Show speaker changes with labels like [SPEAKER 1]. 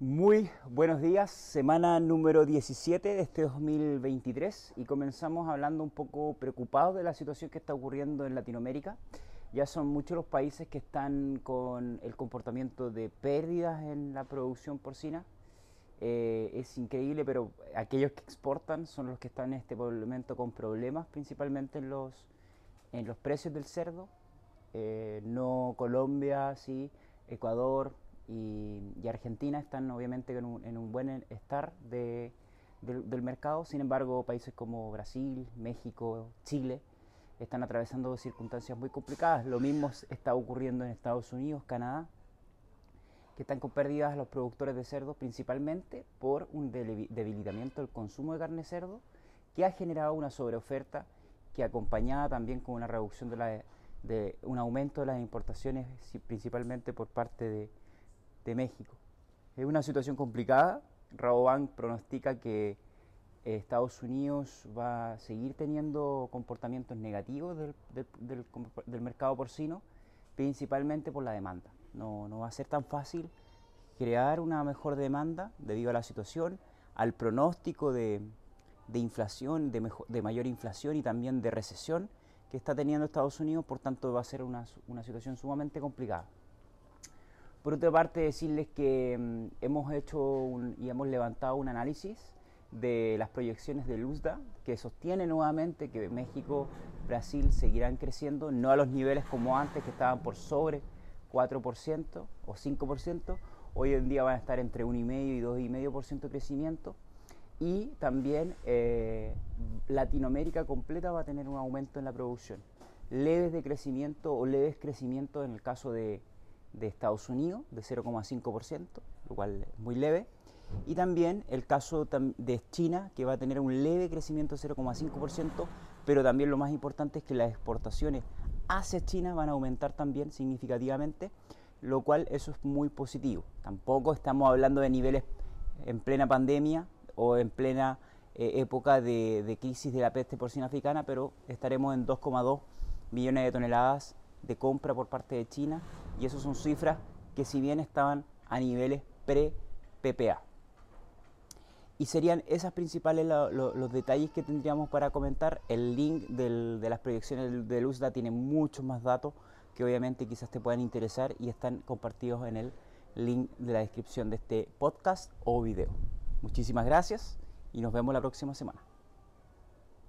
[SPEAKER 1] Muy buenos días, semana número 17 de este 2023 y comenzamos hablando un poco preocupados de la situación que está ocurriendo en Latinoamérica. Ya son muchos los países que están con el comportamiento de pérdidas en la producción porcina. Eh, es increíble, pero aquellos que exportan son los que están en este momento con problemas, principalmente en los, en los precios del cerdo. Eh, no Colombia, sí, Ecuador, y, Argentina están obviamente en un, buen estar de, del mercado, sin embargo países como Brasil, México, Chile están atravesando circunstancias muy complicadas. Lo mismo está ocurriendo en Estados Unidos, Canadá, que están con pérdidas los productores de cerdo principalmente por un debilitamiento del consumo de carne cerdo que ha generado una sobreoferta que acompañada también con una reducción de, la, de un aumento de las importaciones principalmente por parte de, de México. Es una situación complicada. Rabobank pronostica que eh, Estados Unidos va a seguir teniendo comportamientos negativos del, del, mercado porcino, principalmente por la demanda. No, no, va a ser tan fácil crear una mejor demanda debido a la situación, al pronóstico de, de inflación, de, de, mayor inflación y también de recesión que está teniendo Estados Unidos, por tanto va a ser una, una situación sumamente complicada. Por otra parte, decirles que mm, hemos hecho y hemos levantado un análisis de las proyecciones de Luzda que sostiene nuevamente que México, Brasil seguirán creciendo, no a los niveles como antes que estaban por sobre 4% o 5%, hoy en día van a estar entre 1,5 y 2,5% de crecimiento. Y también eh, Latinoamérica completa va a tener un aumento en la producción, leves de crecimiento o leves crecimiento en el caso de de Estados Unidos de 0,5%, lo cual es muy leve. Y también el caso de China, que va a tener un leve crecimiento de 0,5%, pero también lo más importante es que las exportaciones hacia China van a aumentar también significativamente, lo cual eso es muy positivo. Tampoco estamos hablando de niveles en plena pandemia o en plena eh, época de, de crisis de la peste porcina africana, pero estaremos en 2,2 millones de toneladas de compra por parte de China y eso son cifras que si bien estaban a niveles pre-PPA. Y serían esas principales los detalles que tendríamos para comentar. El link de las proyecciones de Luzda tiene muchos más datos que obviamente quizás te puedan interesar y están compartidos en el link de la descripción de este podcast o video. Muchísimas gracias y nos vemos la próxima semana.